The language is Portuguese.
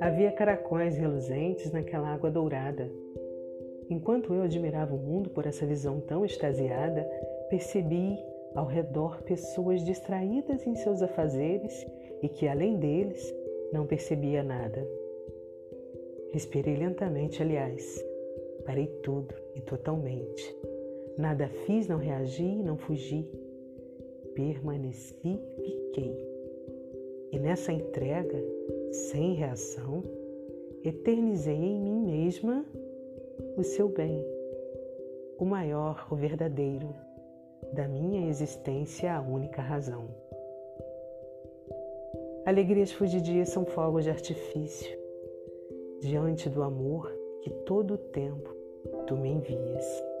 Havia caracóis reluzentes naquela água dourada. Enquanto eu admirava o mundo por essa visão tão extasiada, percebi ao redor pessoas distraídas em seus afazeres e que, além deles, não percebia nada. Respirei lentamente, aliás. Parei tudo e totalmente. Nada fiz, não reagi, não fugi. Permaneci, fiquei. E nessa entrega, sem reação, eternizei em mim mesma o seu bem, o maior, o verdadeiro, da minha existência a única razão. Alegrias fugidias são fogos de artifício, diante do amor que todo o tempo tu me envias.